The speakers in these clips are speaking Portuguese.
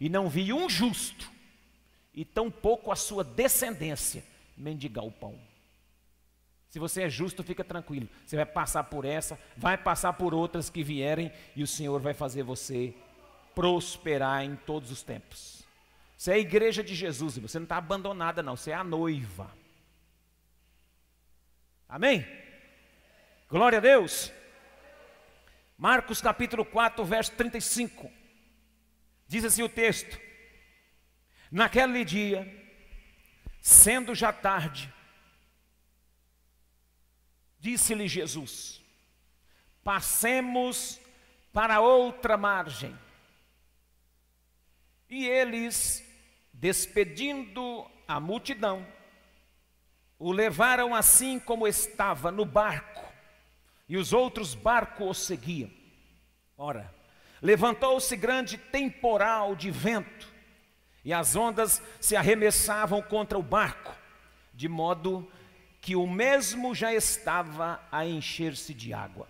e não vi um justo, e tampouco a sua descendência mendigar o pão. Se você é justo, fica tranquilo. Você vai passar por essa, vai passar por outras que vierem, e o Senhor vai fazer você prosperar em todos os tempos. Você é a igreja de Jesus, você não está abandonada, não, você é a noiva. Amém? Glória a Deus. Marcos capítulo 4, verso 35. Diz assim o texto: Naquele dia, sendo já tarde, disse-lhe Jesus: Passemos para outra margem. E eles, despedindo a multidão, o levaram assim como estava no barco, e os outros barcos o seguiam. Ora, levantou-se grande temporal de vento, e as ondas se arremessavam contra o barco, de modo que o mesmo já estava a encher-se de água.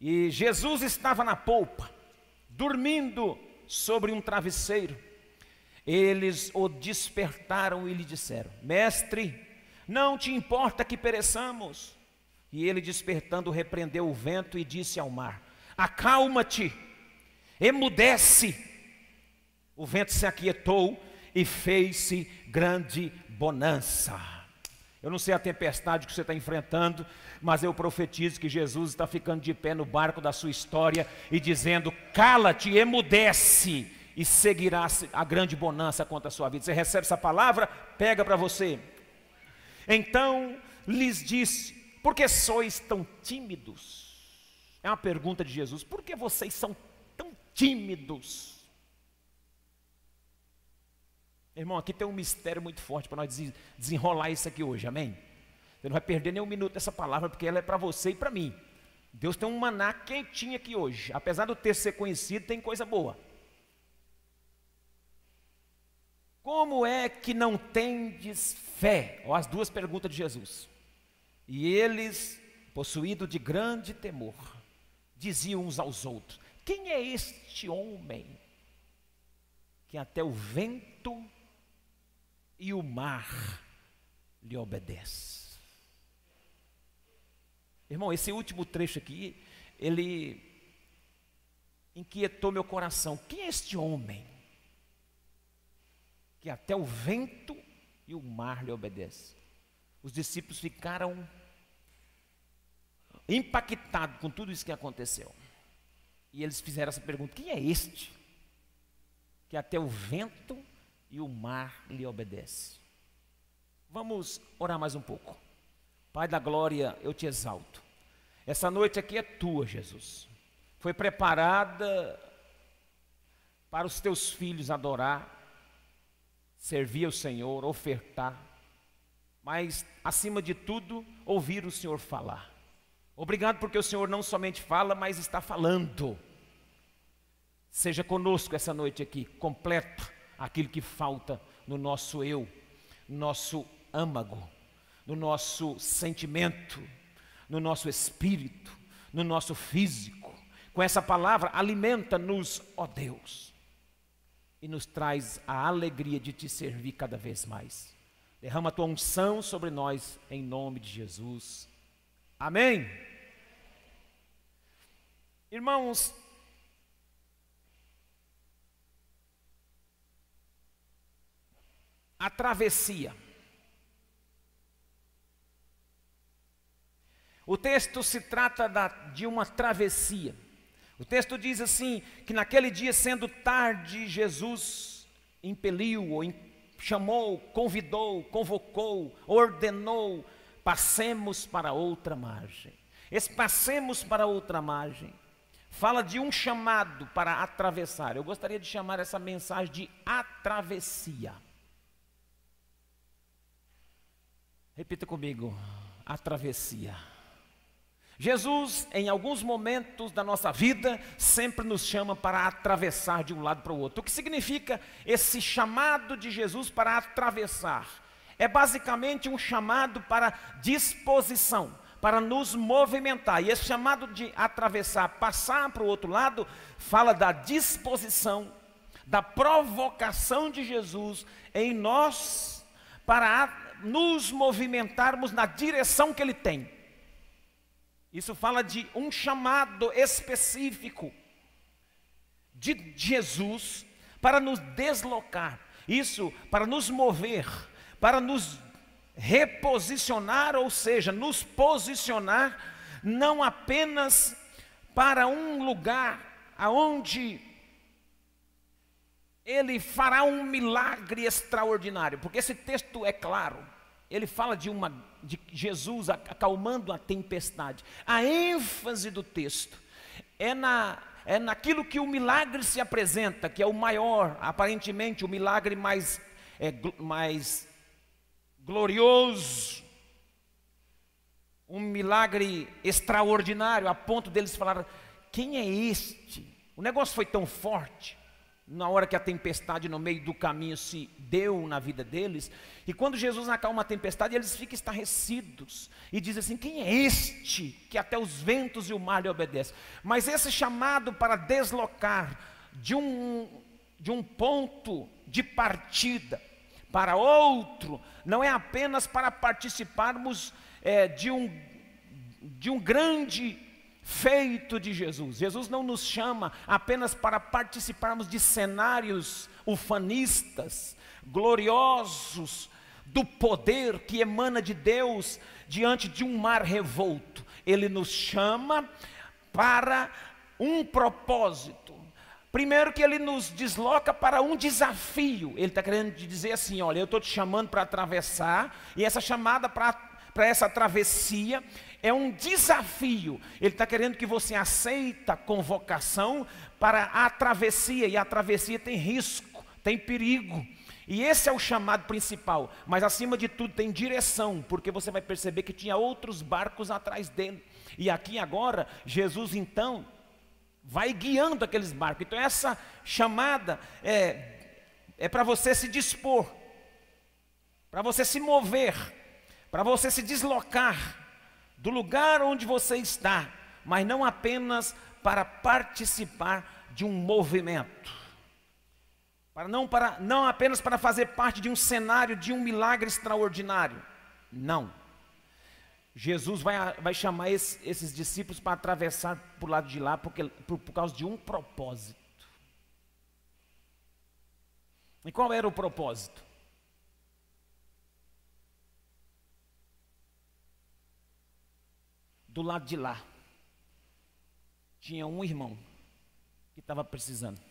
E Jesus estava na polpa, dormindo sobre um travesseiro. Eles o despertaram e lhe disseram: Mestre, não te importa que pereçamos? E ele, despertando, repreendeu o vento e disse ao mar: Acalma-te, emudece. O vento se aquietou e fez-se grande bonança. Eu não sei a tempestade que você está enfrentando, mas eu profetizo que Jesus está ficando de pé no barco da sua história e dizendo: cala-te, emudece, e seguirá a grande bonança contra a sua vida. Você recebe essa palavra? Pega para você. Então lhes disse: por que sois tão tímidos? É uma pergunta de Jesus: por que vocês são tímidos? Irmão, aqui tem um mistério muito forte para nós desenrolar isso aqui hoje, amém? Você não vai perder nem um minuto dessa palavra, porque ela é para você e para mim. Deus tem um maná quentinho aqui hoje. Apesar do texto ser conhecido, tem coisa boa. Como é que não tendes fé? Ó, as duas perguntas de Jesus. E eles, possuídos de grande temor, diziam uns aos outros: Quem é este homem que até o vento e o mar lhe obedece. Irmão, esse último trecho aqui, ele inquietou meu coração. Quem é este homem que até o vento e o mar lhe obedece? Os discípulos ficaram impactados com tudo isso que aconteceu. E eles fizeram essa pergunta: quem é este que até o vento e o mar lhe obedece. Vamos orar mais um pouco. Pai da glória, eu te exalto. Essa noite aqui é tua, Jesus. Foi preparada para os teus filhos adorar, servir ao Senhor, ofertar, mas acima de tudo, ouvir o Senhor falar. Obrigado porque o Senhor não somente fala, mas está falando. Seja conosco essa noite aqui, completo aquilo que falta no nosso eu, no nosso âmago, no nosso sentimento, no nosso espírito, no nosso físico. Com essa palavra, alimenta-nos, ó Deus, e nos traz a alegria de te servir cada vez mais. Derrama a tua unção sobre nós, em nome de Jesus. Amém. Irmãos, a travessia. O texto se trata da, de uma travessia. O texto diz assim: que naquele dia, sendo tarde, Jesus impeliu, ou chamou, convidou, convocou, ordenou, passemos para outra margem. Esse passemos para outra margem fala de um chamado para atravessar. Eu gostaria de chamar essa mensagem de a travessia. Repita comigo: a travessia. Jesus, em alguns momentos da nossa vida, sempre nos chama para atravessar de um lado para o outro. O que significa esse chamado de Jesus para atravessar? É basicamente um chamado para disposição, para nos movimentar. E esse chamado de atravessar, passar para o outro lado, fala da disposição, da provocação de Jesus em nós para nos movimentarmos na direção que Ele tem. Isso fala de um chamado específico de Jesus para nos deslocar, isso para nos mover, para nos reposicionar, ou seja, nos posicionar não apenas para um lugar aonde ele fará um milagre extraordinário, porque esse texto é claro. Ele fala de uma de Jesus acalmando a tempestade. A ênfase do texto é na é naquilo que o milagre se apresenta, que é o maior, aparentemente o milagre mais é, mais glorioso, um milagre extraordinário, a ponto deles falar: quem é este? O negócio foi tão forte na hora que a tempestade no meio do caminho se deu na vida deles, e quando Jesus acalma a tempestade, eles ficam estarrecidos e dizem assim: quem é este que até os ventos e o mar lhe obedecem? Mas esse chamado para deslocar de um, de um ponto de partida para outro, não é apenas para participarmos é, de, um, de um grande feito de Jesus. Jesus não nos chama apenas para participarmos de cenários ufanistas, gloriosos, do poder que emana de Deus diante de um mar revolto. Ele nos chama para um propósito. Primeiro que ele nos desloca para um desafio. Ele está querendo dizer assim: olha, eu estou te chamando para atravessar, e essa chamada para essa travessia é um desafio. Ele está querendo que você aceita a convocação para a travessia, e a travessia tem risco, tem perigo. E esse é o chamado principal, mas acima de tudo tem direção, porque você vai perceber que tinha outros barcos atrás dele. E aqui agora, Jesus então vai guiando aqueles barcos. Então essa chamada é, é para você se dispor, para você se mover, para você se deslocar do lugar onde você está, mas não apenas para participar de um movimento. Para não, para, não apenas para fazer parte de um cenário de um milagre extraordinário. Não. Jesus vai, vai chamar esse, esses discípulos para atravessar para o lado de lá porque, por, por causa de um propósito. E qual era o propósito? do lado de lá, tinha um irmão que estava precisando.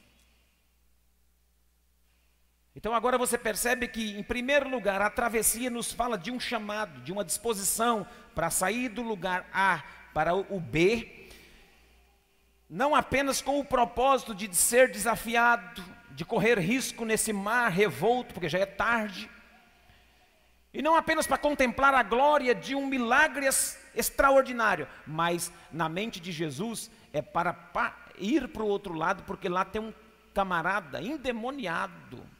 Então agora você percebe que, em primeiro lugar, a travessia nos fala de um chamado, de uma disposição para sair do lugar A para o B, não apenas com o propósito de ser desafiado, de correr risco nesse mar revolto, porque já é tarde, e não apenas para contemplar a glória de um milagre extraordinário, mas na mente de Jesus é para ir para o outro lado, porque lá tem um camarada endemoniado.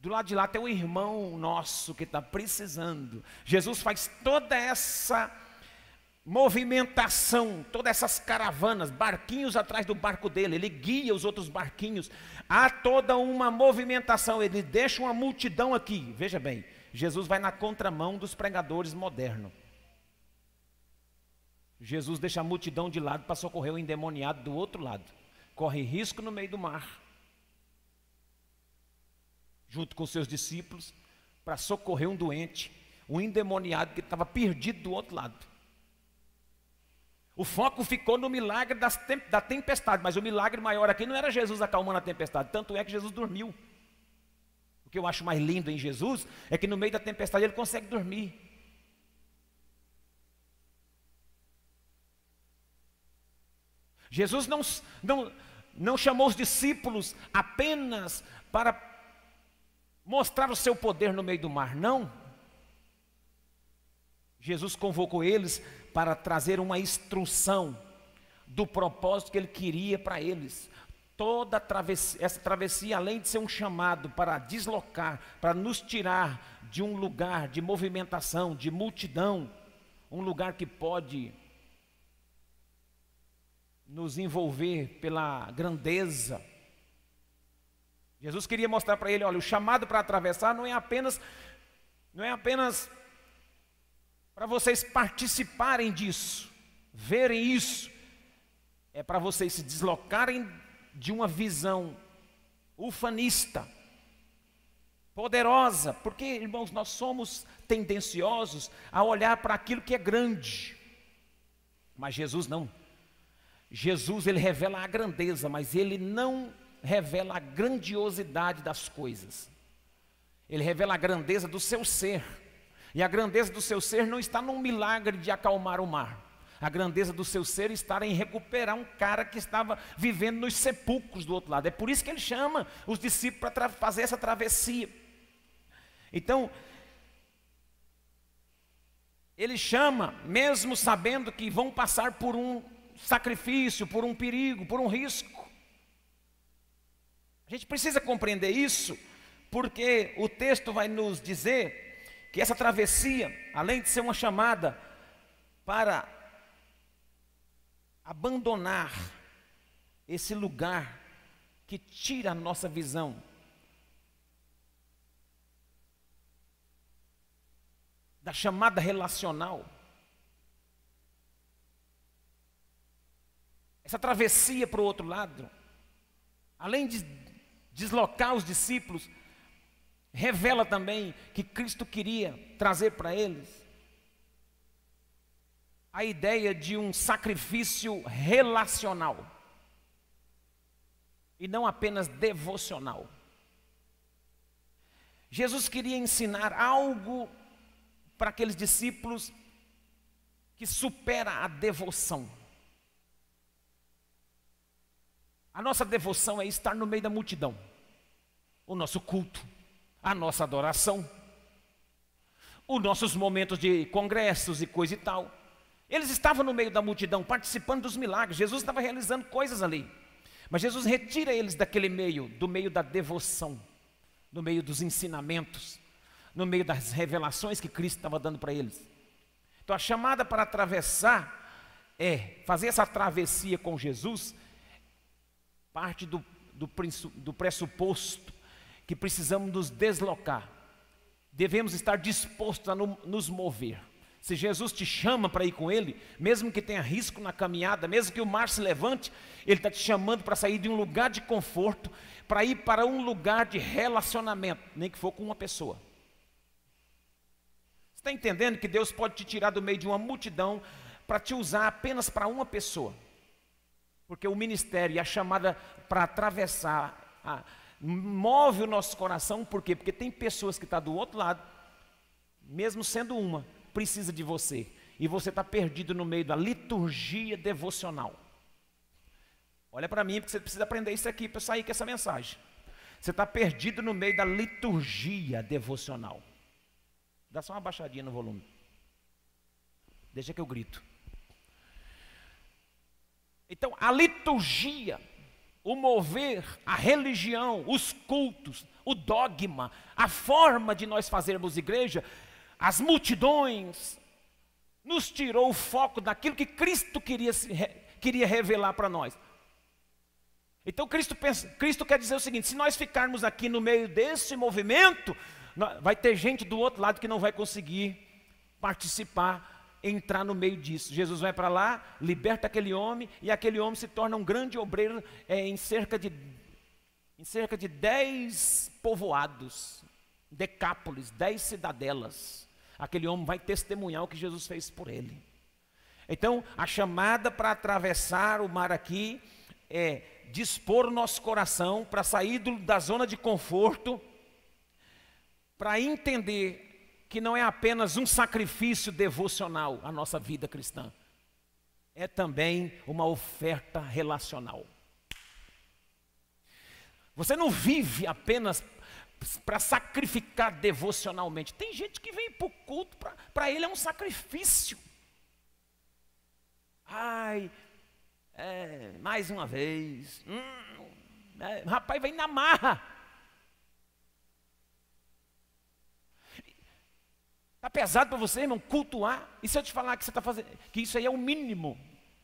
Do lado de lá tem um irmão nosso que está precisando. Jesus faz toda essa movimentação, todas essas caravanas, barquinhos atrás do barco dele, ele guia os outros barquinhos. Há toda uma movimentação, ele deixa uma multidão aqui. Veja bem, Jesus vai na contramão dos pregadores modernos. Jesus deixa a multidão de lado para socorrer o endemoniado do outro lado. Corre risco no meio do mar, junto com seus discípulos, para socorrer um doente, um endemoniado que estava perdido do outro lado. O foco ficou no milagre da tempestade, mas o milagre maior aqui não era Jesus acalmando a tempestade, tanto é que Jesus dormiu. O que eu acho mais lindo em Jesus é que no meio da tempestade ele consegue dormir. Jesus não, não, não chamou os discípulos apenas para mostrar o seu poder no meio do mar, não. Jesus convocou eles para trazer uma instrução do propósito que ele queria para eles toda travessia, essa travessia, além de ser um chamado para deslocar, para nos tirar de um lugar de movimentação, de multidão, um lugar que pode nos envolver pela grandeza, Jesus queria mostrar para ele, olha, o chamado para atravessar não é apenas não é apenas para vocês participarem disso, verem isso, é para vocês se deslocarem de uma visão ufanista, poderosa, porque, irmãos, nós somos tendenciosos a olhar para aquilo que é grande, mas Jesus não. Jesus, ele revela a grandeza, mas ele não revela a grandiosidade das coisas. Ele revela a grandeza do seu ser. E a grandeza do seu ser não está num milagre de acalmar o mar. A grandeza do seu ser está em recuperar um cara que estava vivendo nos sepulcros do outro lado. É por isso que ele chama os discípulos para fazer essa travessia. Então, ele chama, mesmo sabendo que vão passar por um sacrifício, por um perigo, por um risco. A gente precisa compreender isso, porque o texto vai nos dizer que essa travessia, além de ser uma chamada para abandonar esse lugar que tira a nossa visão da chamada relacional. Essa travessia para o outro lado, além de deslocar os discípulos, revela também que Cristo queria trazer para eles a ideia de um sacrifício relacional e não apenas devocional. Jesus queria ensinar algo para aqueles discípulos que supera a devoção. A nossa devoção é estar no meio da multidão, o nosso culto, a nossa adoração, os nossos momentos de congressos e coisa e tal. Eles estavam no meio da multidão, participando dos milagres. Jesus estava realizando coisas ali. Mas Jesus retira eles daquele meio, do meio da devoção, no meio dos ensinamentos, no meio das revelações que Cristo estava dando para eles. Então a chamada para atravessar é fazer essa travessia com Jesus, parte do, do, do pressuposto que precisamos nos deslocar. Devemos estar dispostos a no, nos mover. Se Jesus te chama para ir com Ele, mesmo que tenha risco na caminhada, mesmo que o mar se levante, Ele está te chamando para sair de um lugar de conforto, para ir para um lugar de relacionamento, nem que for com uma pessoa. Você está entendendo que Deus pode te tirar do meio de uma multidão para te usar apenas para uma pessoa? Porque o ministério e a chamada para atravessar a, move o nosso coração, por quê? Porque tem pessoas que estão tá do outro lado, mesmo sendo uma, precisa de você. E você está perdido no meio da liturgia devocional. Olha para mim, porque você precisa aprender isso aqui para sair com essa mensagem. Você está perdido no meio da liturgia devocional. Dá só uma baixadinha no volume. Deixa que eu grito. Então, a liturgia, o mover, a religião, os cultos, o dogma, a forma de nós fazermos igreja, as multidões, nos tirou o foco daquilo que Cristo queria, queria revelar para nós. Então Cristo, pensa, Cristo quer dizer o seguinte: se nós ficarmos aqui no meio desse movimento, vai ter gente do outro lado que não vai conseguir participar, entrar no meio disso. Jesus vai para lá, liberta aquele homem, e aquele homem se torna um grande obreiro é, em cerca de em cerca de dez povoados, decápolis, dez cidadelas aquele homem vai testemunhar o que Jesus fez por ele. Então, a chamada para atravessar o mar aqui é dispor o nosso coração para sair do, da zona de conforto, para entender que não é apenas um sacrifício devocional a nossa vida cristã, é também uma oferta relacional. Você não vive apenas para sacrificar devocionalmente. Tem gente que vem para o culto, para ele é um sacrifício. Ai, é, mais uma vez. Hum, é, rapaz, vem na marra. Está pesado para você, irmão, cultuar. E se eu te falar que você está fazendo, que isso aí é o mínimo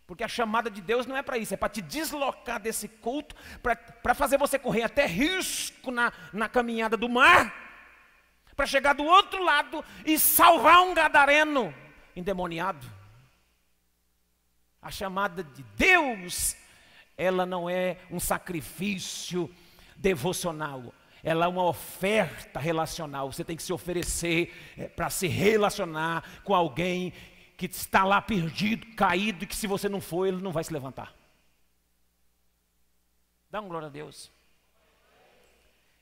Porque a chamada de Deus não é para isso, é para te deslocar desse culto, para fazer você correr até risco na, na caminhada do mar, para chegar do outro lado e salvar um gadareno endemoniado. A chamada de Deus, ela não é um sacrifício devocional, ela é uma oferta relacional. Você tem que se oferecer é, para se relacionar com alguém que está lá perdido, caído, e que se você não for, ele não vai se levantar. Dá um glória a Deus.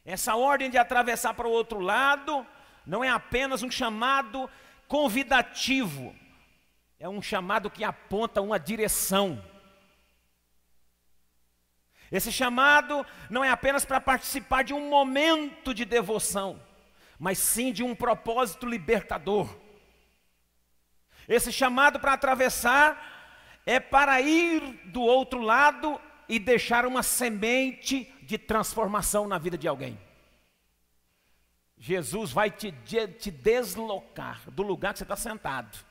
Essa ordem de atravessar para o outro lado não é apenas um chamado convidativo, é um chamado que aponta uma direção. Esse chamado não é apenas para participar de um momento de devoção, mas sim de um propósito libertador. Esse chamado para atravessar é para ir do outro lado e deixar uma semente de transformação na vida de alguém. Jesus vai te, te deslocar do lugar que você está sentado,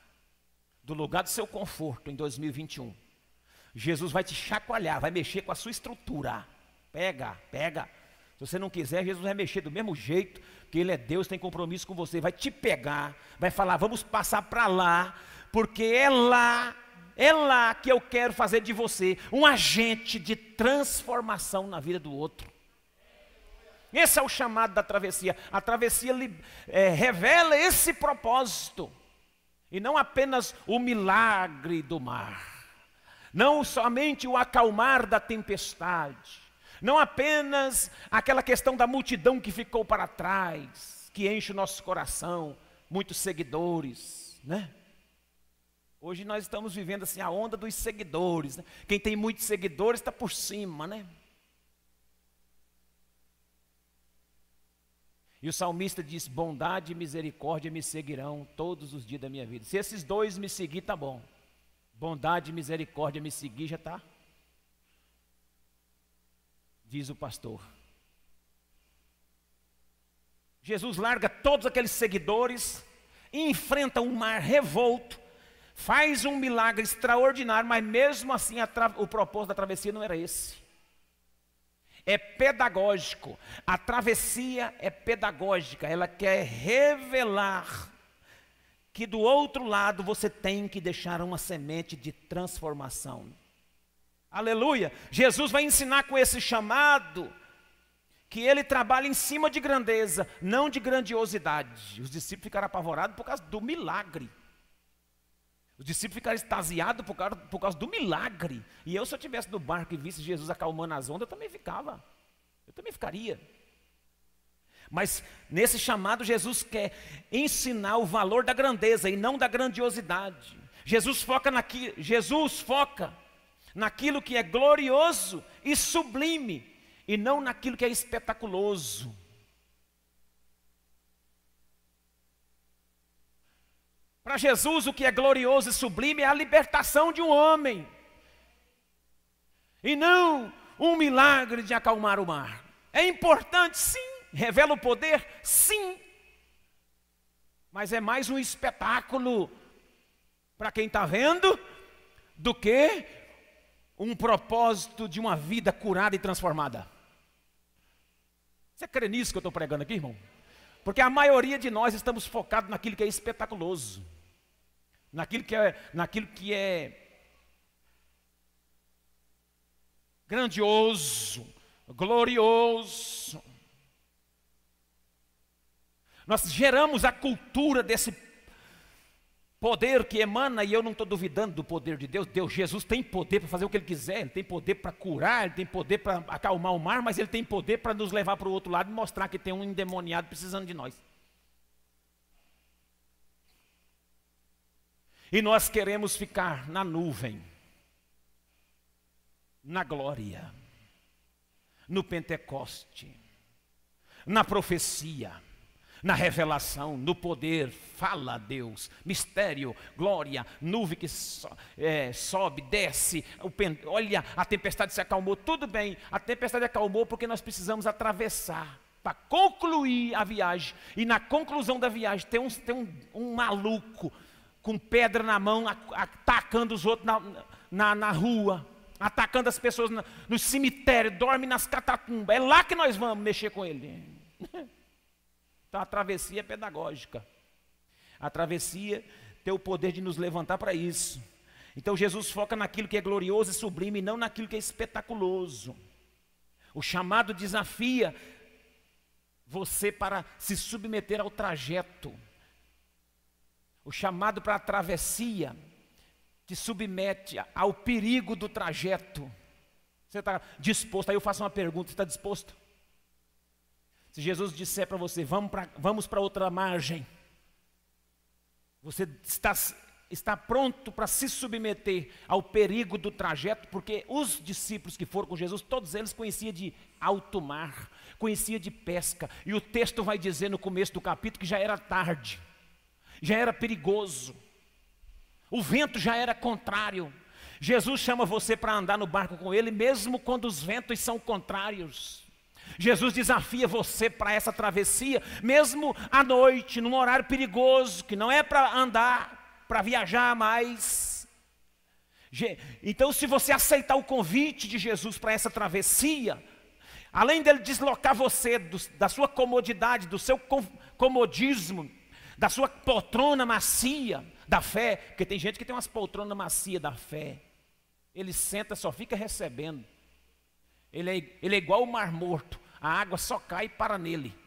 do lugar do seu conforto em 2021. Jesus vai te chacoalhar, vai mexer com a sua estrutura. Pega, pega. Se você não quiser, Jesus vai mexer do mesmo jeito, porque Ele é Deus, tem compromisso com você, vai te pegar, vai falar, vamos passar para lá, porque é lá, é lá que eu quero fazer de você um agente de transformação na vida do outro. Esse é o chamado da travessia. A travessia é, revela esse propósito, e não apenas o milagre do mar, não somente o acalmar da tempestade, não apenas aquela questão da multidão que ficou para trás, que enche o nosso coração, muitos seguidores, né? Hoje nós estamos vivendo assim a onda dos seguidores. Né? Quem tem muitos seguidores está por cima, né? E o salmista diz: Bondade e misericórdia me seguirão todos os dias da minha vida. Se esses dois me seguir, tá bom. Bondade e misericórdia me seguir, já está diz o pastor. Jesus larga todos aqueles seguidores, enfrenta um mar revolto, faz um milagre extraordinário, mas mesmo assim o propósito da travessia não era esse. É pedagógico. A travessia é pedagógica, ela quer revelar que do outro lado você tem que deixar uma semente de transformação. Aleluia. Jesus vai ensinar com esse chamado que ele trabalha em cima de grandeza, não de grandiosidade. Os discípulos ficaram apavorados por causa do milagre. Os discípulos ficaram extasiados por causa, por causa do milagre. E eu, se eu estivesse no barco e visse Jesus acalmando as ondas, eu também ficava. Eu também ficaria. Mas nesse chamado, Jesus quer ensinar o valor da grandeza e não da grandiosidade. Jesus foca naquilo, Jesus foca naquilo que é glorioso e sublime, e não naquilo que é espetaculoso. Para Jesus, o que é glorioso e sublime é a libertação de um homem, e não um milagre de acalmar o mar. É importante, sim, revela o poder, sim, mas é mais um espetáculo para quem está vendo do que um propósito de uma vida curada e transformada. Você crê nisso que eu estou pregando aqui, irmão? Porque a maioria de nós estamos focados naquilo que é espetaculoso, naquilo que é, naquilo que é grandioso, glorioso. Nós geramos a cultura desse Poder que emana, e eu não estou duvidando do poder de Deus. Deus, Jesus tem poder para fazer o que Ele quiser, Ele tem poder para curar, Ele tem poder para acalmar o mar, mas Ele tem poder para nos levar para o outro lado e mostrar que tem um endemoniado precisando de nós. E nós queremos ficar na nuvem, na glória, no Pentecoste, na profecia na revelação, no poder, fala Deus, mistério, glória, nuvem que so, é, sobe, desce, pen, olha, a tempestade se acalmou, tudo bem, a tempestade acalmou porque nós precisamos atravessar para concluir a viagem, e na conclusão da viagem tem um, tem um, um maluco com pedra na mão, atacando os outros na, na, na rua, atacando as pessoas no, cemitério, dorme nas catatumbas. É lá que nós vamos mexer com ele. Então a travessia é pedagógica. A travessia tem o poder de nos levantar para isso. Então Jesus foca naquilo que é glorioso e sublime, não naquilo que é espetaculoso. O chamado desafia você para se submeter ao trajeto. O chamado para a travessia te submete ao perigo do trajeto. Você está disposto? Aí eu faço uma pergunta: você está disposto? Se Jesus disser para você, vamos para outra margem, você está, está pronto para se submeter ao perigo do trajeto, porque os discípulos que foram com Jesus, todos eles conheciam de alto mar, conhecia de pesca, e o texto vai dizer no começo do capítulo que já era tarde, já era perigoso, o vento já era contrário. Jesus chama você para andar no barco com ele, mesmo quando os ventos são contrários. Jesus desafia você para essa travessia, mesmo à noite, num horário perigoso, que não é para andar, para viajar mais. Então, se você aceitar o convite de Jesus para essa travessia, além dele deslocar você do, da sua comodidade, do seu comodismo, da sua poltrona macia da fé, porque tem gente que tem umas poltronas macias da fé, ele senta, só fica recebendo. Ele é, ele é igual o mar morto a água só cai para nele.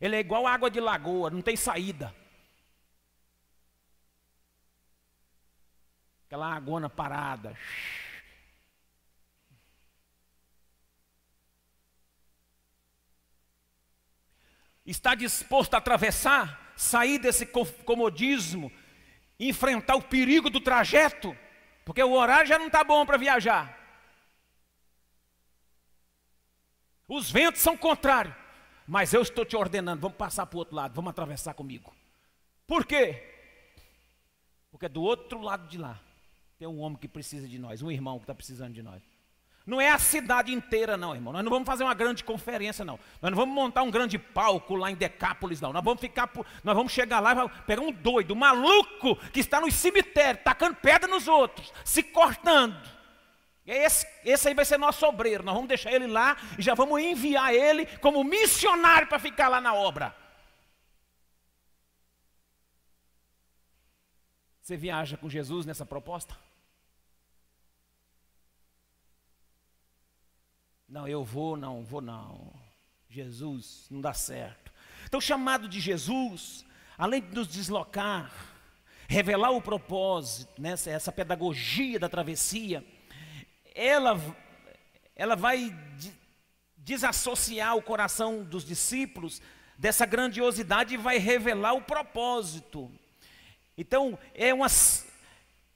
Ele é igual água de lagoa, não tem saída. Aquela água parada. Está disposto a atravessar, sair desse comodismo, enfrentar o perigo do trajeto? Porque o horário já não está bom para viajar. Os ventos são contrários. Mas eu estou te ordenando, vamos passar para o outro lado, vamos atravessar comigo. Por quê? Porque do outro lado de lá tem um homem que precisa de nós, um irmão que está precisando de nós. Não é a cidade inteira, não, irmão. Nós não vamos fazer uma grande conferência, não. Nós não vamos montar um grande palco lá em Decápolis, não. Nós vamos ficar, nós vamos chegar lá e pegar um doido, um maluco que está no cemitério, tacando pedra nos outros, se cortando. Esse, esse aí vai ser nosso obreiro. Nós vamos deixar ele lá e já vamos enviar ele como missionário para ficar lá na obra. Você viaja com Jesus nessa proposta? Não, eu vou, não, vou não. Jesus, não dá certo. Então, o chamado de Jesus, além de nos deslocar, revelar o propósito, né, essa pedagogia da travessia, ela, ela vai desassociar o coração dos discípulos dessa grandiosidade e vai revelar o propósito. Então, é uma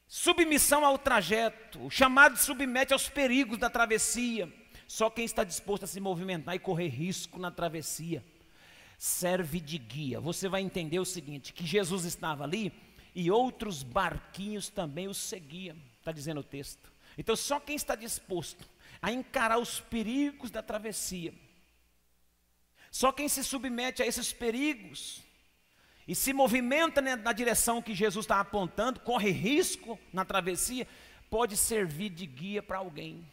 submissão ao trajeto, o chamado submete aos perigos da travessia. Só quem está disposto a se movimentar e correr risco na travessia serve de guia. Você vai entender o seguinte: que Jesus estava ali e outros barquinhos também o seguiam, está dizendo o texto. Então, só quem está disposto a encarar os perigos da travessia, só quem se submete a esses perigos e se movimenta na direção que Jesus está apontando, corre risco na travessia, pode servir de guia para alguém.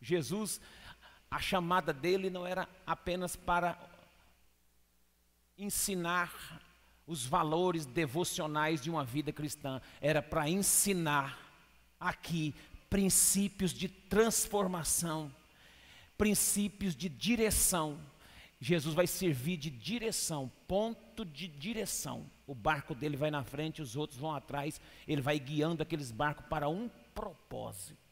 Jesus, a chamada dele não era apenas para ensinar os valores devocionais de uma vida cristã, era para ensinar aqui princípios de transformação, princípios de direção. Jesus vai servir de direção, ponto de direção. O barco dele vai na frente, os outros vão atrás, ele vai guiando aqueles barcos para um propósito.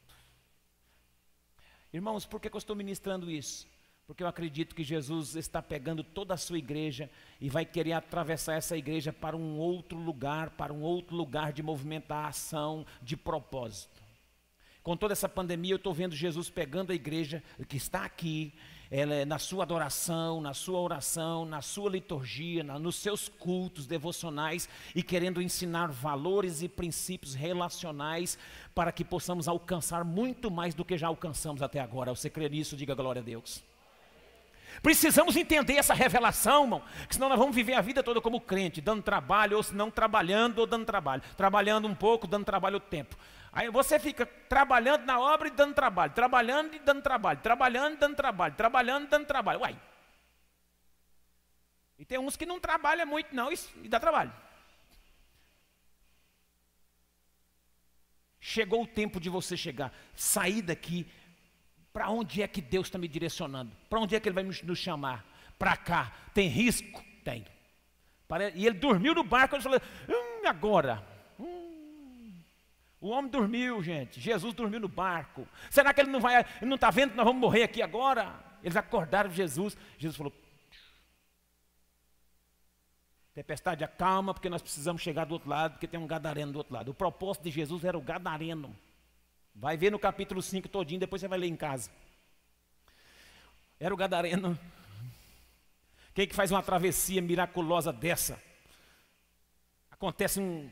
Irmãos, por que, eu estou ministrando isso? Porque eu acredito que Jesus está pegando toda a sua igreja e vai querer atravessar essa igreja para um outro lugar, para um outro lugar de movimentação, de propósito. Com toda essa pandemia, eu estou vendo Jesus pegando a igreja que está aqui, ela é na sua adoração, na sua oração, na sua liturgia, na, nos seus cultos devocionais e querendo ensinar valores e princípios relacionais para que possamos alcançar muito mais do que já alcançamos até agora. Você crê nisso? Diga glória a Deus. Precisamos entender essa revelação, irmão, que senão nós vamos viver a vida toda como crente, dando trabalho, ou se não trabalhando ou dando trabalho. Trabalhando um pouco, dando trabalho o tempo. Aí você fica trabalhando na obra e dando trabalho, trabalhando e dando trabalho, trabalhando e dando trabalho, trabalhando e dando trabalho. Uai. E tem uns que não trabalham muito, não, e dá trabalho. Chegou o tempo de você chegar, sair daqui para onde é que Deus está me direcionando? Para onde é que Ele vai nos chamar? Para cá. Tem risco? Tem. E ele dormiu no barco, ele falou, hum, agora. O homem dormiu, gente. Jesus dormiu no barco. Será que ele não vai, ele não está vendo que nós vamos morrer aqui agora? Eles acordaram Jesus. Jesus falou: Tempestade, acalma, porque nós precisamos chegar do outro lado, porque tem um gadareno do outro lado. O propósito de Jesus era o gadareno. Vai ver no capítulo 5 todinho, depois você vai ler em casa. Era o gadareno. Quem que faz uma travessia miraculosa dessa? Acontece um,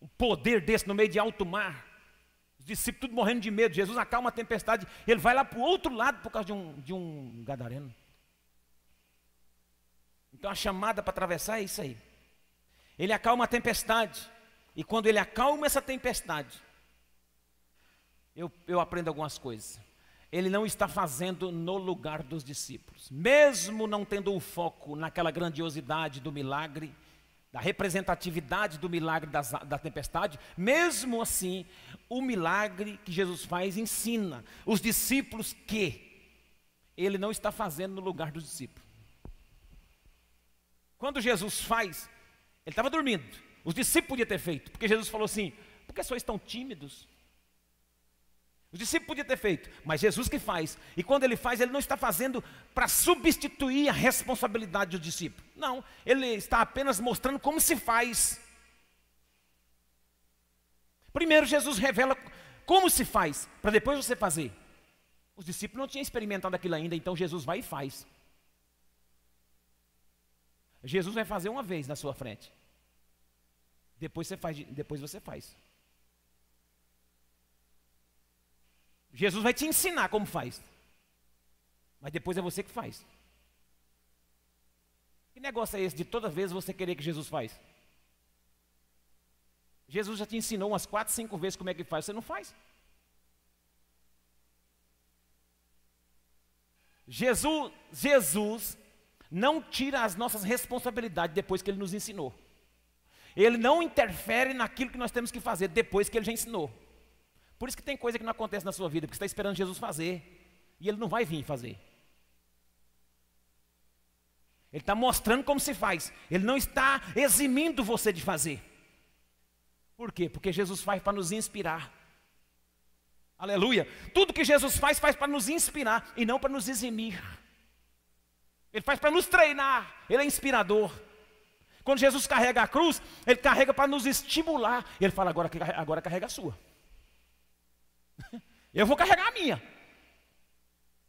um poder desse no meio de alto mar. Os discípulos tudo morrendo de medo. Jesus acalma a tempestade. Ele vai lá para o outro lado por causa de um, de um gadareno. Então a chamada para atravessar é isso aí. Ele acalma a tempestade. E quando ele acalma essa tempestade, eu, eu aprendo algumas coisas. Ele não está fazendo no lugar dos discípulos, mesmo não tendo o foco naquela grandiosidade do milagre, da representatividade do milagre das, da tempestade, mesmo assim, o milagre que Jesus faz ensina os discípulos que ele não está fazendo no lugar dos discípulos. Quando Jesus faz, ele estava dormindo. Os discípulos podiam ter feito, porque Jesus falou assim: por que sois tímidos? Os discípulos podiam ter feito, mas Jesus que faz. E quando ele faz, ele não está fazendo para substituir a responsabilidade do discípulo. Não, ele está apenas mostrando como se faz. Primeiro, Jesus revela como se faz, para depois você fazer. Os discípulos não tinham experimentado aquilo ainda, então Jesus vai e faz. Jesus vai fazer uma vez na sua frente. Depois você faz, depois você faz. Jesus vai te ensinar como faz. Mas depois é você que faz. Que negócio é esse de toda vez você querer que Jesus faz? Jesus já te ensinou umas quatro, cinco vezes como é que faz, você não faz. Jesus, Jesus não tira as nossas responsabilidades depois que ele nos ensinou. Ele não interfere naquilo que nós temos que fazer depois que ele já ensinou. Por isso que tem coisa que não acontece na sua vida, porque você está esperando Jesus fazer. E ele não vai vir fazer. Ele está mostrando como se faz. Ele não está eximindo você de fazer. Por quê? Porque Jesus faz para nos inspirar. Aleluia. Tudo que Jesus faz, faz para nos inspirar e não para nos eximir. Ele faz para nos treinar. Ele é inspirador. Quando Jesus carrega a cruz, ele carrega para nos estimular. Ele fala: agora, agora carrega a sua. Eu vou carregar a minha.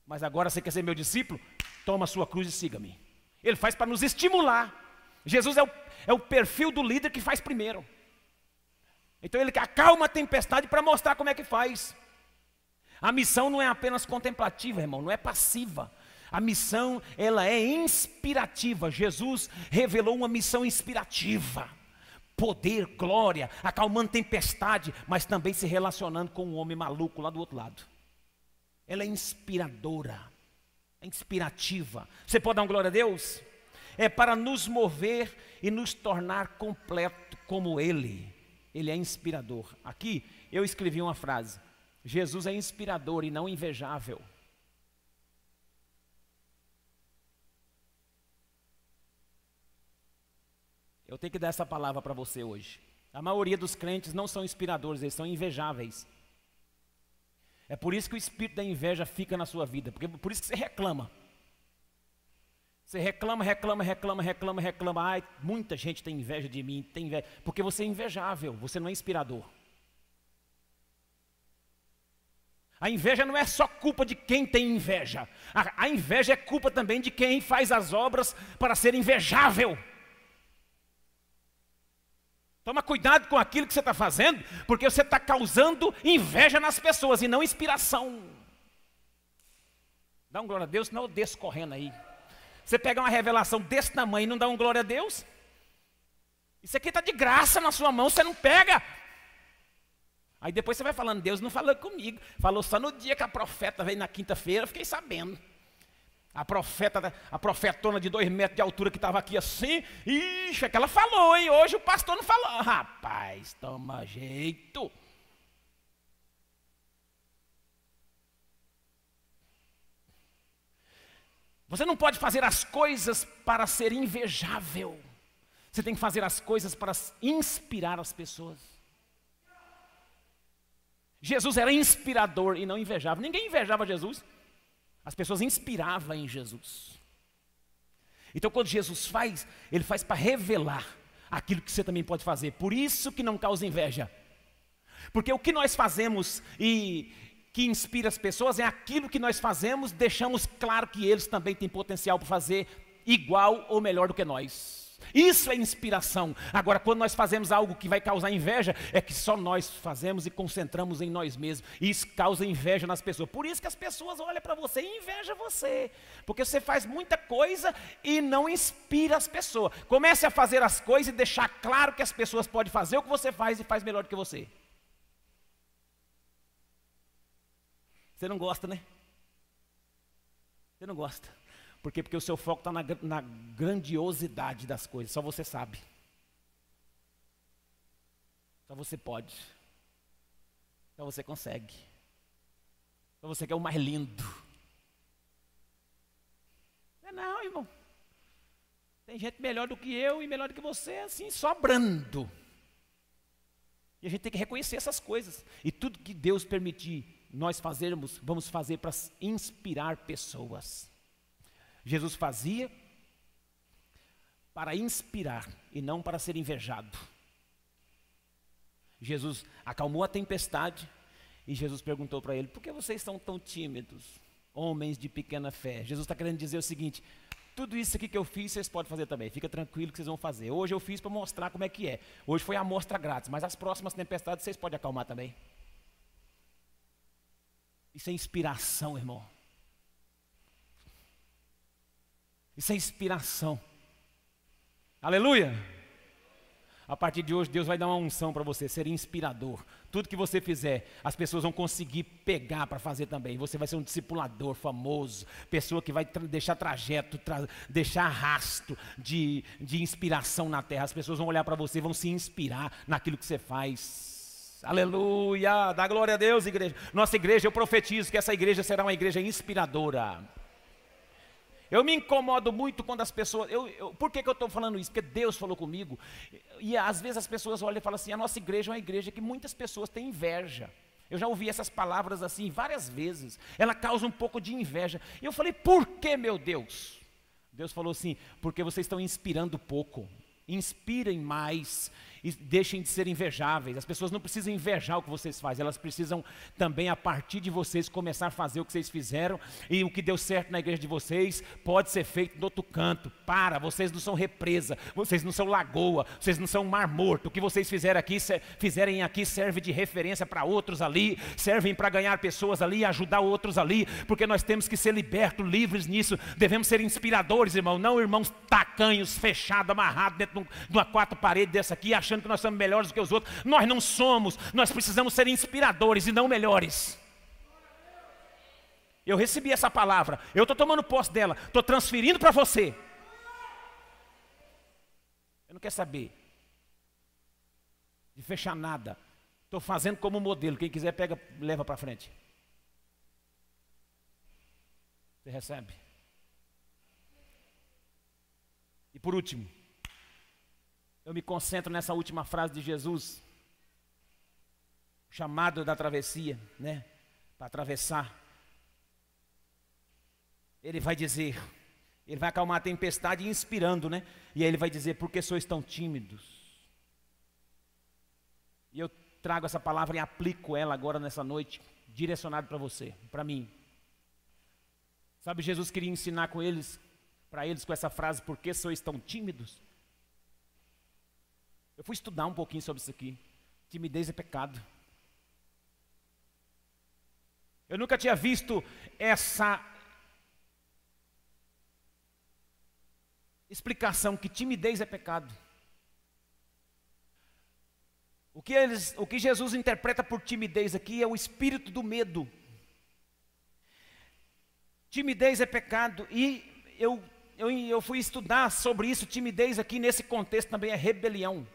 Mas agora você quer ser meu discípulo? Toma a sua cruz e siga-me. Ele faz para nos estimular. Jesus é o, é o perfil do líder que faz primeiro. Então ele acalma a tempestade para mostrar como é que faz. A missão não é apenas contemplativa, irmão, não é passiva. A missão, ela é inspirativa. Jesus revelou uma missão inspirativa poder, glória, acalmando tempestade, mas também se relacionando com um homem maluco lá do outro lado. Ela é inspiradora, é inspirativa. Você pode dar uma glória a Deus? É para nos mover e nos tornar completo como Ele. Ele é inspirador. Aqui eu escrevi uma frase: Jesus é inspirador e não invejável. Eu tenho que dar essa palavra para você hoje. A maioria dos crentes não são inspiradores, eles são invejáveis. É por isso que o espírito da inveja fica na sua vida, porque por isso que você reclama. Você reclama, reclama, reclama, reclama, reclama. Ai, muita gente tem inveja de mim, tem inveja, porque você é invejável, você não é inspirador. A inveja não é só culpa de quem tem inveja. A, a inveja é culpa também de quem faz as obras para ser invejável. Toma cuidado com aquilo que você está fazendo, porque você está causando inveja nas pessoas e não inspiração. Dá um glória a Deus, eu desço correndo aí. Você pega uma revelação desse tamanho e não dá um glória a Deus? Isso aqui está de graça na sua mão, você não pega. Aí depois você vai falando, Deus não falou comigo. Falou só no dia que a profeta veio na quinta-feira, eu fiquei sabendo. A profeta, a profetona de dois metros de altura que estava aqui assim, ixi, é que ela falou, hein? Hoje o pastor não falou. Rapaz, toma jeito. Você não pode fazer as coisas para ser invejável. Você tem que fazer as coisas para inspirar as pessoas. Jesus era inspirador e não invejava. Ninguém invejava Jesus. As pessoas inspiravam em Jesus. Então, quando Jesus faz, ele faz para revelar aquilo que você também pode fazer. Por isso que não causa inveja. Porque o que nós fazemos e que inspira as pessoas é aquilo que nós fazemos, deixamos claro que eles também têm potencial para fazer igual ou melhor do que nós. Isso é inspiração. Agora, quando nós fazemos algo que vai causar inveja, é que só nós fazemos e concentramos em nós mesmos. Isso causa inveja nas pessoas. Por isso que as pessoas olham para você e invejam você. Porque você faz muita coisa e não inspira as pessoas. Comece a fazer as coisas e deixar claro que as pessoas podem fazer o que você faz e faz melhor do que você. Você não gosta, né? Você não gosta. Por quê? Porque o seu foco está na, na grandiosidade das coisas, só você sabe. Só você pode. Só você consegue. Só você que é o mais lindo. Não, é não, irmão. Tem gente melhor do que eu e melhor do que você, assim, sobrando. E a gente tem que reconhecer essas coisas. E tudo que Deus permitir nós fazermos, vamos fazer para inspirar pessoas. Jesus fazia para inspirar e não para ser invejado. Jesus acalmou a tempestade e Jesus perguntou para ele: Por que vocês são tão tímidos, homens de pequena fé? Jesus está querendo dizer o seguinte: tudo isso aqui que eu fiz, vocês podem fazer também. Fica tranquilo que vocês vão fazer. Hoje eu fiz para mostrar como é que é. Hoje foi a amostra grátis, mas as próximas tempestades vocês podem acalmar também. Isso é inspiração, irmão. Isso é inspiração. Aleluia! A partir de hoje, Deus vai dar uma unção para você, ser inspirador. Tudo que você fizer, as pessoas vão conseguir pegar para fazer também. Você vai ser um discipulador famoso, pessoa que vai tra deixar trajeto, tra deixar rastro de, de inspiração na terra. As pessoas vão olhar para você, vão se inspirar naquilo que você faz. Aleluia! Dá glória a Deus, igreja. Nossa igreja, eu profetizo que essa igreja será uma igreja inspiradora. Eu me incomodo muito quando as pessoas. Eu, eu, por que, que eu estou falando isso? Porque Deus falou comigo. E às vezes as pessoas olham e falam assim: a nossa igreja é uma igreja que muitas pessoas têm inveja. Eu já ouvi essas palavras assim várias vezes. Ela causa um pouco de inveja. E eu falei: por que, meu Deus? Deus falou assim: porque vocês estão inspirando pouco. Inspirem mais e deixem de ser invejáveis. As pessoas não precisam invejar o que vocês fazem, elas precisam também, a partir de vocês, começar a fazer o que vocês fizeram e o que deu certo na igreja de vocês pode ser feito no outro canto. Para, vocês não são represa, vocês não são lagoa, vocês não são mar morto. O que vocês fizeram aqui, fizerem aqui serve de referência para outros ali, servem para ganhar pessoas ali, ajudar outros ali, porque nós temos que ser libertos, livres nisso. Devemos ser inspiradores, irmão, não irmãos tacanhos, fechados, amarrados dentro de uma quatro paredes dessa aqui, achando que nós somos melhores do que os outros. Nós não somos, nós precisamos ser inspiradores e não melhores. Eu recebi essa palavra, eu estou tomando posse dela, estou transferindo para você. Eu não quero saber de fechar nada. Estou fazendo como modelo. Quem quiser, pega, leva para frente. Você recebe. E por último, eu me concentro nessa última frase de Jesus, chamado da travessia, né? Para atravessar. Ele vai dizer, ele vai acalmar a tempestade inspirando, né? E aí ele vai dizer: Por que sois tão tímidos? E eu trago essa palavra e aplico ela agora nessa noite, direcionado para você, para mim. Sabe, Jesus queria ensinar com eles, para eles com essa frase: Por que sois tão tímidos? Eu fui estudar um pouquinho sobre isso aqui. Timidez é pecado. Eu nunca tinha visto essa explicação que timidez é pecado. O que, eles, o que Jesus interpreta por timidez aqui é o espírito do medo. Timidez é pecado, e eu, eu, eu fui estudar sobre isso. Timidez aqui nesse contexto também é rebelião.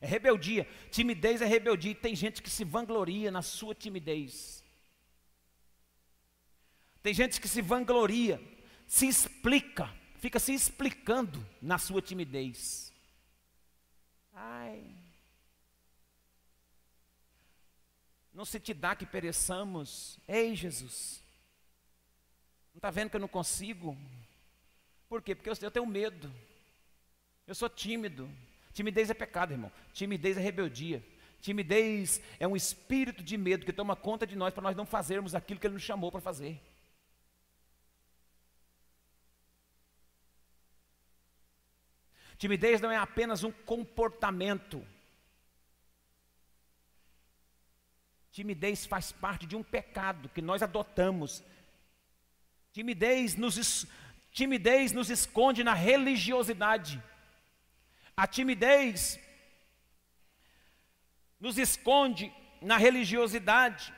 É rebeldia. Timidez é rebeldia. E tem gente que se vangloria na sua timidez. Tem gente que se vangloria, se explica, fica se explicando na sua timidez. Ai. Não se te dá que pereçamos. Ei, Jesus. Não está vendo que eu não consigo? Por quê? Porque eu tenho medo. Eu sou tímido. Timidez é pecado, irmão. Timidez é rebeldia. Timidez é um espírito de medo que toma conta de nós para nós não fazermos aquilo que Ele nos chamou para fazer. Timidez não é apenas um comportamento. Timidez faz parte de um pecado que nós adotamos. Timidez nos, timidez nos esconde na religiosidade. A timidez nos esconde na religiosidade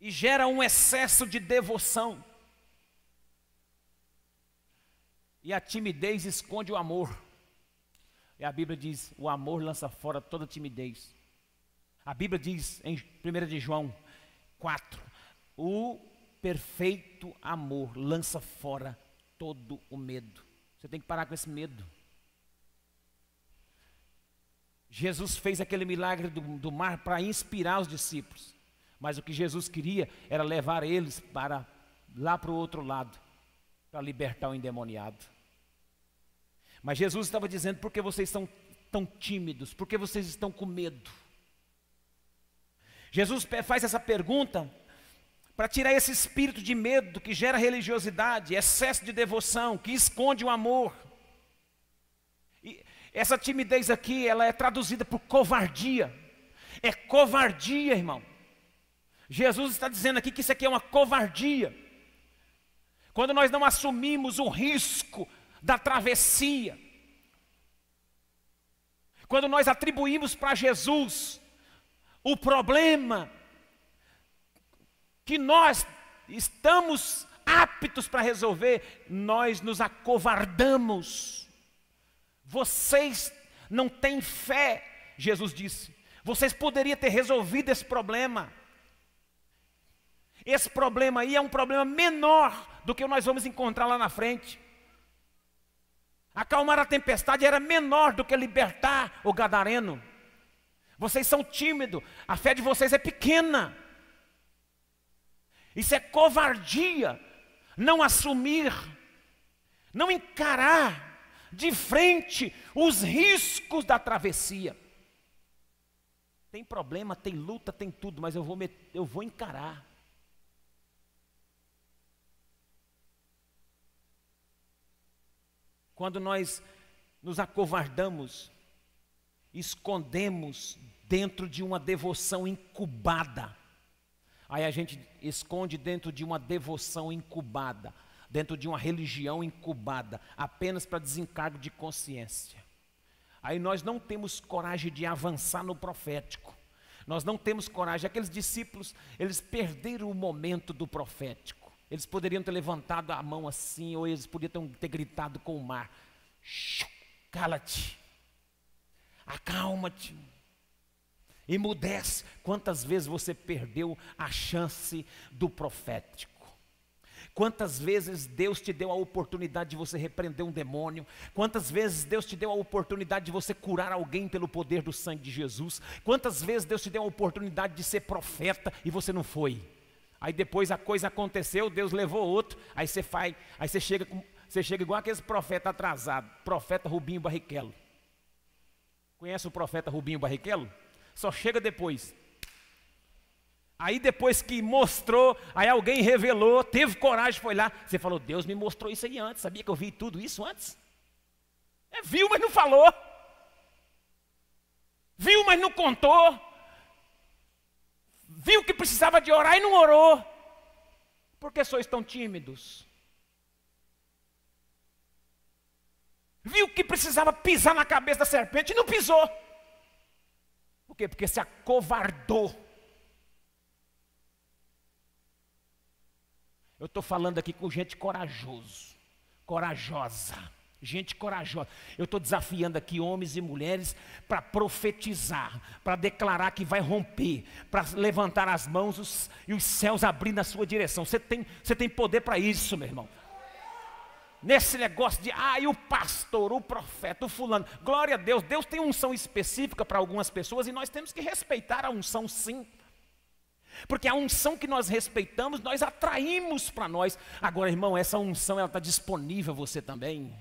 e gera um excesso de devoção. E a timidez esconde o amor. E a Bíblia diz: o amor lança fora toda timidez. A Bíblia diz em 1 de João 4: o perfeito amor lança fora todo o medo. Você tem que parar com esse medo. Jesus fez aquele milagre do, do mar para inspirar os discípulos. Mas o que Jesus queria era levar eles para lá para o outro lado, para libertar o endemoniado. Mas Jesus estava dizendo: por que vocês estão tão tímidos? Por que vocês estão com medo? Jesus faz essa pergunta para tirar esse espírito de medo que gera religiosidade, excesso de devoção, que esconde o amor. Essa timidez aqui, ela é traduzida por covardia. É covardia, irmão. Jesus está dizendo aqui que isso aqui é uma covardia. Quando nós não assumimos o risco da travessia. Quando nós atribuímos para Jesus o problema que nós estamos aptos para resolver, nós nos acovardamos. Vocês não têm fé, Jesus disse. Vocês poderiam ter resolvido esse problema. Esse problema aí é um problema menor do que nós vamos encontrar lá na frente. Acalmar a tempestade era menor do que libertar o gadareno. Vocês são tímidos, a fé de vocês é pequena. Isso é covardia, não assumir, não encarar de frente os riscos da travessia. Tem problema, tem luta, tem tudo, mas eu vou, eu vou encarar. Quando nós nos acovardamos, escondemos dentro de uma devoção incubada. Aí a gente esconde dentro de uma devoção incubada, dentro de uma religião incubada, apenas para desencargo de consciência. Aí nós não temos coragem de avançar no profético. Nós não temos coragem. Aqueles discípulos, eles perderam o momento do profético. Eles poderiam ter levantado a mão assim, ou eles poderiam ter gritado com o mar: Cala-te, acalma-te, emudece. Quantas vezes você perdeu a chance do profético? Quantas vezes Deus te deu a oportunidade de você repreender um demônio? Quantas vezes Deus te deu a oportunidade de você curar alguém pelo poder do sangue de Jesus? Quantas vezes Deus te deu a oportunidade de ser profeta e você não foi? Aí depois a coisa aconteceu, Deus levou outro, aí você faz, aí você chega você chega igual aquele profeta atrasado, profeta Rubinho Barrichello. Conhece o profeta Rubinho Barrichello? Só chega depois. Aí depois que mostrou, aí alguém revelou, teve coragem, foi lá. Você falou, Deus me mostrou isso aí antes. Sabia que eu vi tudo isso antes? É, viu, mas não falou. Viu, mas não contou viu que precisava de orar e não orou. Por que sois tão tímidos? Viu que precisava pisar na cabeça da serpente e não pisou. Por quê? Porque se acovardou. Eu estou falando aqui com gente corajoso, corajosa, gente corajosa. Eu estou desafiando aqui homens e mulheres para profetizar, para declarar que vai romper, para levantar as mãos os, e os céus abrir na sua direção. Você tem, você tem poder para isso, meu irmão nesse negócio de, ah, e o pastor, o profeta, o fulano. Glória a Deus, Deus tem unção específica para algumas pessoas e nós temos que respeitar a unção sim. Porque a unção que nós respeitamos, nós atraímos para nós. Agora, irmão, essa unção ela está disponível a você também.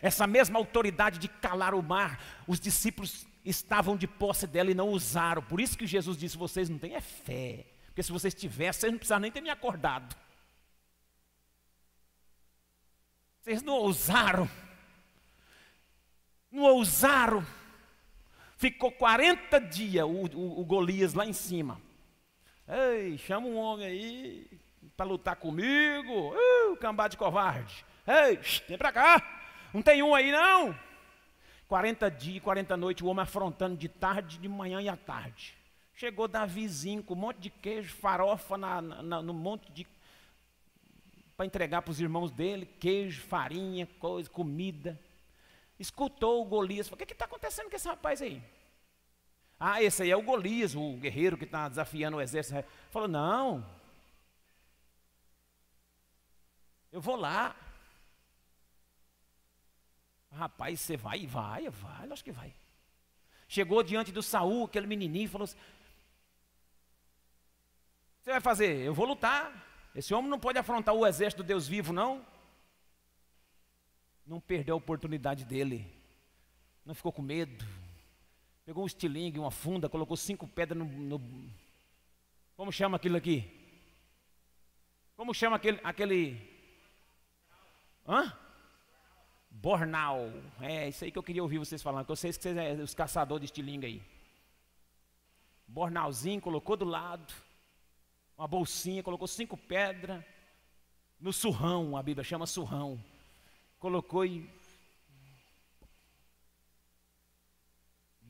Essa mesma autoridade de calar o mar, os discípulos estavam de posse dela e não usaram. Por isso que Jesus disse: vocês não têm é fé. Porque se vocês tivessem, vocês não precisavam nem ter me acordado. Vocês não ousaram. Não ousaram. Ficou 40 dias o, o, o Golias lá em cima. Ei, chama um homem aí para lutar comigo. Uh, cambá de covarde. Ei, vem para cá. Não tem um aí não? 40 dias, 40 noites, o homem afrontando de tarde, de manhã e à tarde. Chegou Davizinho com um monte de queijo, farofa na, na, no monte de para entregar para os irmãos dele, queijo, farinha, coisa, comida. Escutou o Golias, falou, o que está acontecendo com esse rapaz aí? Ah, esse aí é o Golias, o guerreiro que está desafiando o exército. Falou, não, eu vou lá. Rapaz, você vai? Vai, vai, acho que vai. Chegou diante do Saul, aquele menininho, falou assim: Você vai fazer? Eu vou lutar. Esse homem não pode afrontar o exército do Deus vivo, não. Não perdeu a oportunidade dele. Não ficou com medo. Pegou um estilingue, uma funda, colocou cinco pedras no, no. Como chama aquilo aqui? Como chama aquele. aquele hã? Bornal. É isso aí que eu queria ouvir vocês falando. Que eu sei que vocês são os caçadores de estilingue aí. Bornalzinho, colocou do lado uma bolsinha, colocou cinco pedras no surrão, a Bíblia chama surrão. Colocou e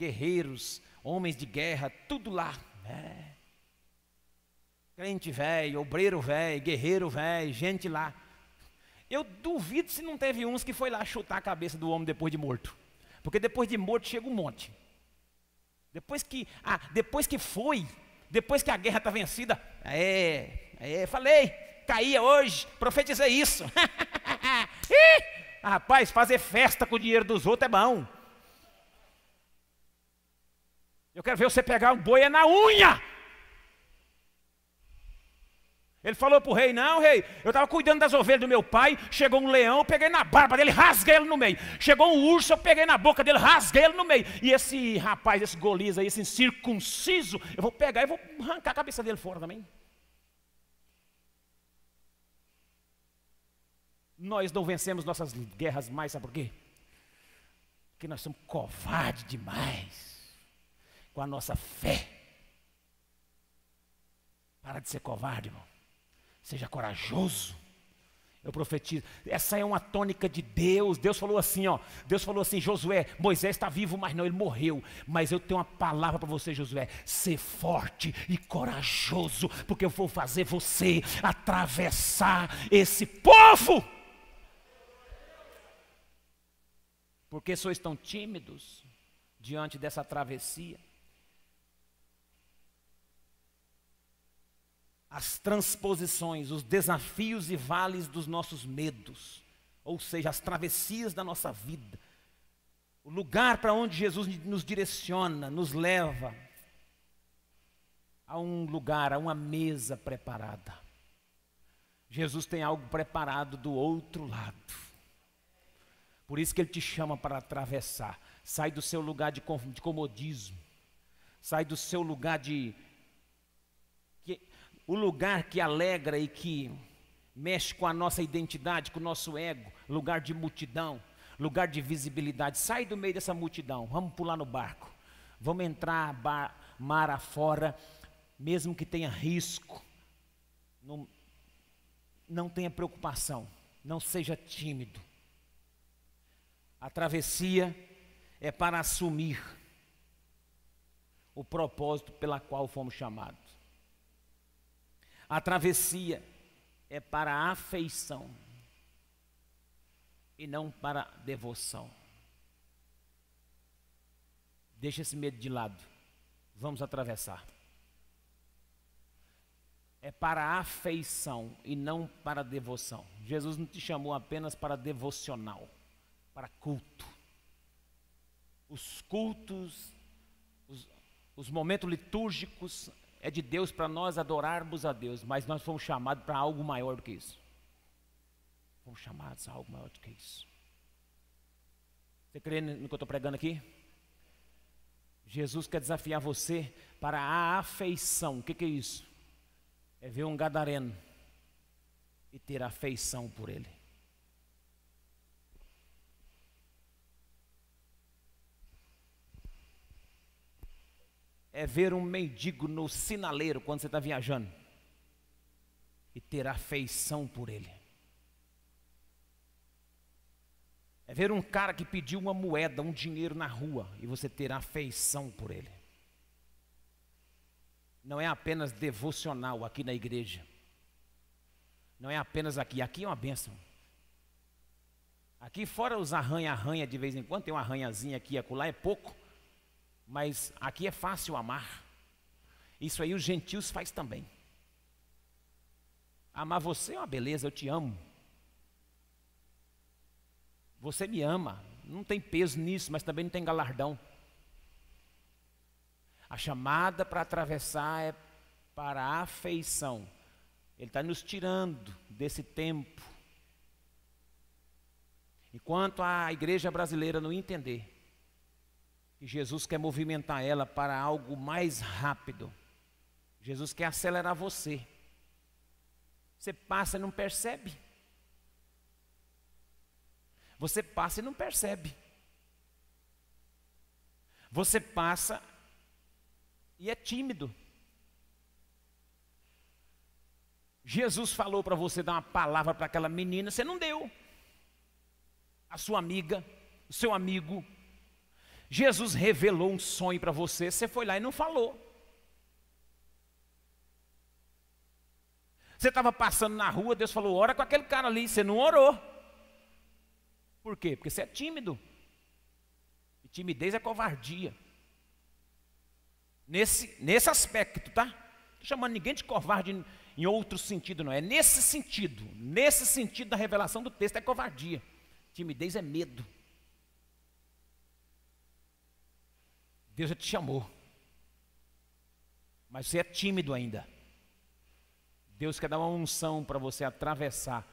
guerreiros, homens de guerra, tudo lá. É. Crente velho, obreiro velho, guerreiro velho, gente lá. Eu duvido se não teve uns que foi lá chutar a cabeça do homem depois de morto. Porque depois de morto chega um monte. Depois que, ah, depois que foi, depois que a guerra está vencida, é, é, falei, caía hoje, profetizei isso. rapaz, fazer festa com o dinheiro dos outros é bom. Eu quero ver você pegar um boi é na unha. Ele falou para o rei: Não, rei, eu estava cuidando das ovelhas do meu pai. Chegou um leão, peguei na barba dele, rasguei ele no meio. Chegou um urso, eu peguei na boca dele, rasguei ele no meio. E esse rapaz, esse Golias aí, esse circunciso, eu vou pegar e vou arrancar a cabeça dele fora também. Nós não vencemos nossas guerras mais, sabe por quê? Porque nós somos covardes demais com a nossa fé. Para de ser covarde, irmão. Seja corajoso. Eu profetizo. Essa é uma tônica de Deus. Deus falou assim, ó. Deus falou assim, Josué, Moisés está vivo, mas não, ele morreu. Mas eu tenho uma palavra para você, Josué. Ser forte e corajoso, porque eu vou fazer você atravessar esse povo. Porque sois tão tímidos diante dessa travessia? As transposições, os desafios e vales dos nossos medos, ou seja, as travessias da nossa vida, o lugar para onde Jesus nos direciona, nos leva a um lugar, a uma mesa preparada. Jesus tem algo preparado do outro lado. Por isso que ele te chama para atravessar. Sai do seu lugar de comodismo. Sai do seu lugar de o lugar que alegra e que mexe com a nossa identidade, com o nosso ego, lugar de multidão, lugar de visibilidade. Sai do meio dessa multidão, vamos pular no barco, vamos entrar bar, mar afora, mesmo que tenha risco, não, não tenha preocupação, não seja tímido. A travessia é para assumir o propósito pela qual fomos chamados. A travessia é para a afeição e não para a devoção. Deixa esse medo de lado. Vamos atravessar. É para a afeição e não para a devoção. Jesus não te chamou apenas para devocional, para culto. Os cultos, os, os momentos litúrgicos é de Deus para nós adorarmos a Deus, mas nós fomos chamados para algo maior do que isso. Fomos chamados a algo maior do que isso. Você crê no que eu estou pregando aqui? Jesus quer desafiar você para a afeição. O que, que é isso? É ver um gadareno e ter afeição por ele. É ver um mendigo no sinaleiro quando você está viajando e ter afeição por ele. É ver um cara que pediu uma moeda, um dinheiro na rua e você ter afeição por ele. Não é apenas devocional aqui na igreja. Não é apenas aqui. Aqui é uma bênção. Aqui fora os arranha-arranha de vez em quando, tem uma arranhazinha aqui e acolá, é pouco. Mas aqui é fácil amar. Isso aí os gentios faz também. Amar você é uma beleza, eu te amo. Você me ama. Não tem peso nisso, mas também não tem galardão. A chamada para atravessar é para a afeição. Ele está nos tirando desse tempo. Enquanto a igreja brasileira não entender que Jesus quer movimentar ela para algo mais rápido. Jesus quer acelerar você. Você passa e não percebe. Você passa e não percebe. Você passa e é tímido. Jesus falou para você dar uma palavra para aquela menina, você não deu. A sua amiga, o seu amigo, Jesus revelou um sonho para você, você foi lá e não falou. Você estava passando na rua, Deus falou: ora com aquele cara ali, você não orou. Por quê? Porque você é tímido. E timidez é covardia. Nesse, nesse aspecto, tá? Não estou chamando ninguém de covarde em outro sentido, não. É nesse sentido. Nesse sentido da revelação do texto é covardia. Timidez é medo. Deus já te chamou. Mas você é tímido ainda. Deus quer dar uma unção para você atravessar